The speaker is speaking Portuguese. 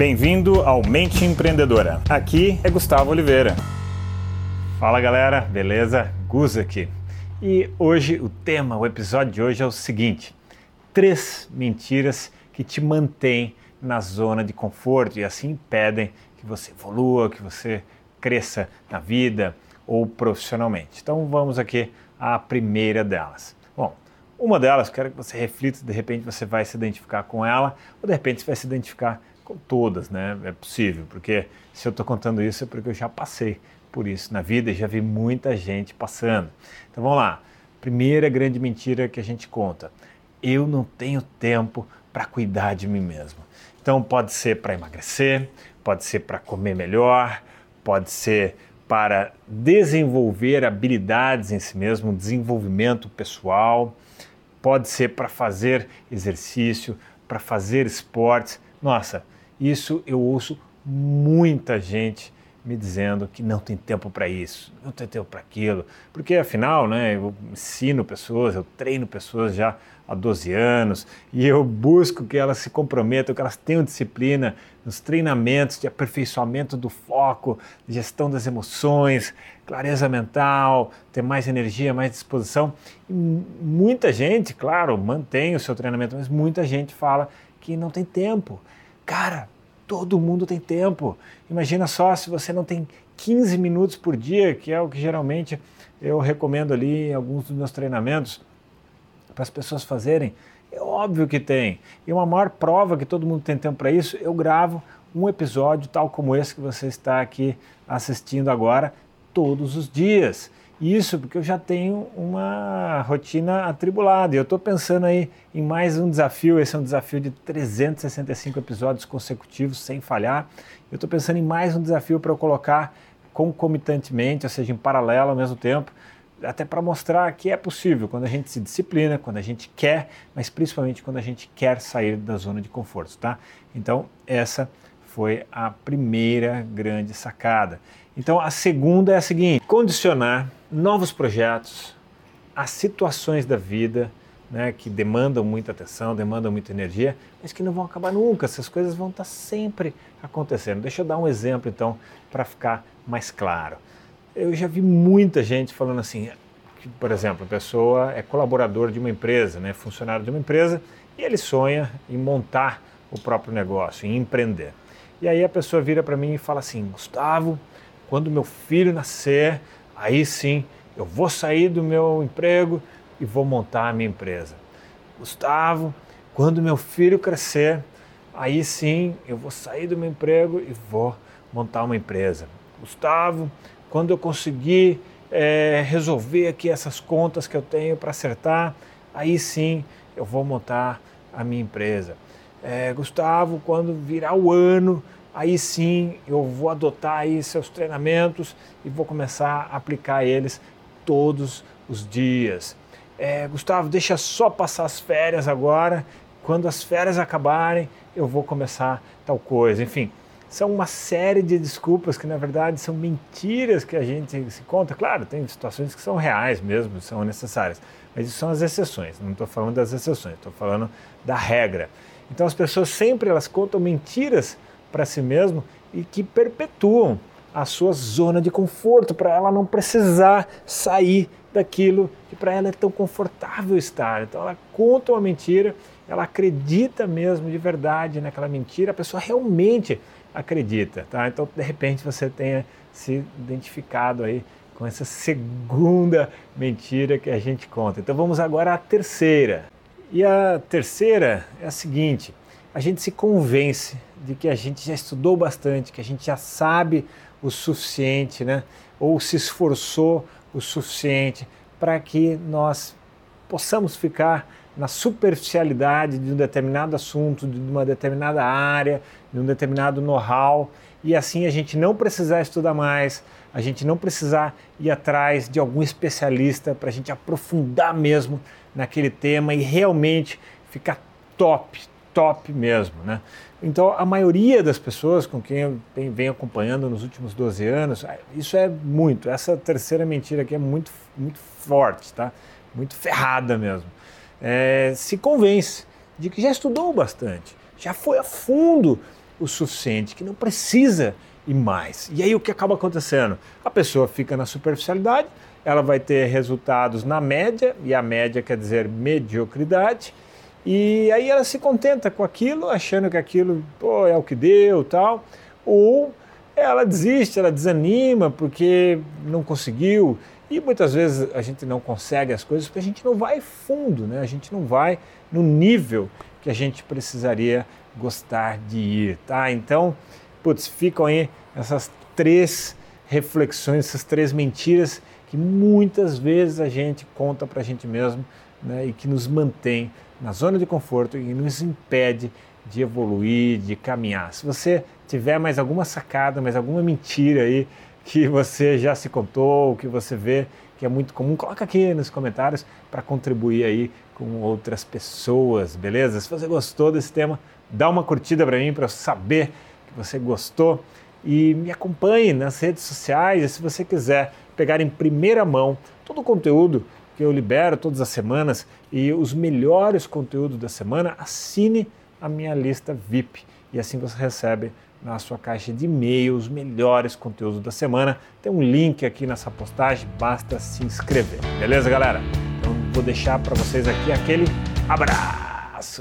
Bem-vindo ao Mente Empreendedora. Aqui é Gustavo Oliveira. Fala galera, beleza? Gus aqui. E hoje o tema, o episódio de hoje é o seguinte: três mentiras que te mantêm na zona de conforto e assim impedem que você evolua, que você cresça na vida ou profissionalmente. Então vamos aqui à primeira delas. Bom, uma delas, quero que você reflita, de repente você vai se identificar com ela, ou de repente você vai se identificar todas, né? É possível, porque se eu estou contando isso é porque eu já passei por isso na vida e já vi muita gente passando. Então vamos lá. Primeira grande mentira que a gente conta: eu não tenho tempo para cuidar de mim mesmo. Então pode ser para emagrecer, pode ser para comer melhor, pode ser para desenvolver habilidades em si mesmo, desenvolvimento pessoal, pode ser para fazer exercício, para fazer esportes. Nossa, isso eu ouço muita gente me dizendo que não tem tempo para isso, não tem tempo para aquilo, porque afinal, né, eu ensino pessoas, eu treino pessoas já há 12 anos e eu busco que elas se comprometam, que elas tenham disciplina nos treinamentos de aperfeiçoamento do foco, gestão das emoções, clareza mental, ter mais energia, mais disposição. E muita gente, claro, mantém o seu treinamento, mas muita gente fala que não tem tempo. Cara, todo mundo tem tempo. Imagina só se você não tem 15 minutos por dia, que é o que geralmente eu recomendo ali em alguns dos meus treinamentos para as pessoas fazerem. É óbvio que tem. E uma maior prova que todo mundo tem tempo para isso, eu gravo um episódio tal como esse que você está aqui assistindo agora todos os dias. Isso porque eu já tenho uma rotina atribulada. E eu estou pensando aí em mais um desafio. Esse é um desafio de 365 episódios consecutivos sem falhar. Eu estou pensando em mais um desafio para eu colocar concomitantemente, ou seja, em paralelo ao mesmo tempo, até para mostrar que é possível quando a gente se disciplina, quando a gente quer, mas principalmente quando a gente quer sair da zona de conforto, tá? Então, essa foi a primeira grande sacada. Então, a segunda é a seguinte: condicionar novos projetos às situações da vida né, que demandam muita atenção, demandam muita energia, mas que não vão acabar nunca. Essas coisas vão estar sempre acontecendo. Deixa eu dar um exemplo, então, para ficar mais claro. Eu já vi muita gente falando assim, que, por exemplo, a pessoa é colaborador de uma empresa, né, funcionário de uma empresa, e ele sonha em montar o próprio negócio, em empreender. E aí a pessoa vira para mim e fala assim: Gustavo, quando meu filho nascer, aí sim eu vou sair do meu emprego e vou montar a minha empresa. Gustavo, quando meu filho crescer, aí sim eu vou sair do meu emprego e vou montar uma empresa. Gustavo, quando eu conseguir é, resolver aqui essas contas que eu tenho para acertar, aí sim eu vou montar a minha empresa é, Gustavo, quando virar o ano, aí sim eu vou adotar aí seus treinamentos e vou começar a aplicar eles todos os dias. É, Gustavo, deixa só passar as férias agora. Quando as férias acabarem, eu vou começar tal coisa. Enfim, são uma série de desculpas que na verdade são mentiras que a gente se conta. Claro, tem situações que são reais mesmo, são necessárias, mas isso são as exceções. Não estou falando das exceções, estou falando da regra. Então as pessoas sempre elas contam mentiras para si mesmo e que perpetuam a sua zona de conforto para ela não precisar sair daquilo que para ela é tão confortável estar. Então ela conta uma mentira, ela acredita mesmo de verdade naquela mentira, a pessoa realmente acredita, tá? Então de repente você tenha se identificado aí com essa segunda mentira que a gente conta. Então vamos agora à terceira. E a terceira é a seguinte: a gente se convence de que a gente já estudou bastante, que a gente já sabe o suficiente, né? ou se esforçou o suficiente para que nós possamos ficar na superficialidade de um determinado assunto, de uma determinada área, de um determinado know-how, e assim a gente não precisar estudar mais, a gente não precisar ir atrás de algum especialista para a gente aprofundar mesmo naquele tema e realmente ficar top, top mesmo, né? Então, a maioria das pessoas com quem eu venho acompanhando nos últimos 12 anos, ah, isso é muito, essa terceira mentira aqui é muito, muito forte, tá? Muito ferrada mesmo. É, se convence de que já estudou bastante, já foi a fundo o suficiente, que não precisa ir mais. E aí o que acaba acontecendo? A pessoa fica na superficialidade, ela vai ter resultados na média, e a média quer dizer mediocridade, e aí ela se contenta com aquilo, achando que aquilo pô, é o que deu tal, ou ela desiste, ela desanima porque não conseguiu. E muitas vezes a gente não consegue as coisas porque a gente não vai fundo, né? a gente não vai no nível que a gente precisaria gostar de ir. Tá? Então, putz, ficam aí essas três reflexões, essas três mentiras que muitas vezes a gente conta para a gente mesmo né? e que nos mantém na zona de conforto e nos impede de evoluir, de caminhar. Se você tiver mais alguma sacada, mais alguma mentira aí que você já se contou, que você vê que é muito comum, coloca aqui nos comentários para contribuir aí com outras pessoas, beleza? Se você gostou desse tema, dá uma curtida para mim para eu saber que você gostou e me acompanhe nas redes sociais. E se você quiser pegar em primeira mão todo o conteúdo que eu libero todas as semanas e os melhores conteúdos da semana, assine a minha lista VIP e assim você recebe na sua caixa de e-mail os melhores conteúdos da semana. Tem um link aqui nessa postagem, basta se inscrever. Beleza, galera? Então vou deixar para vocês aqui aquele abraço.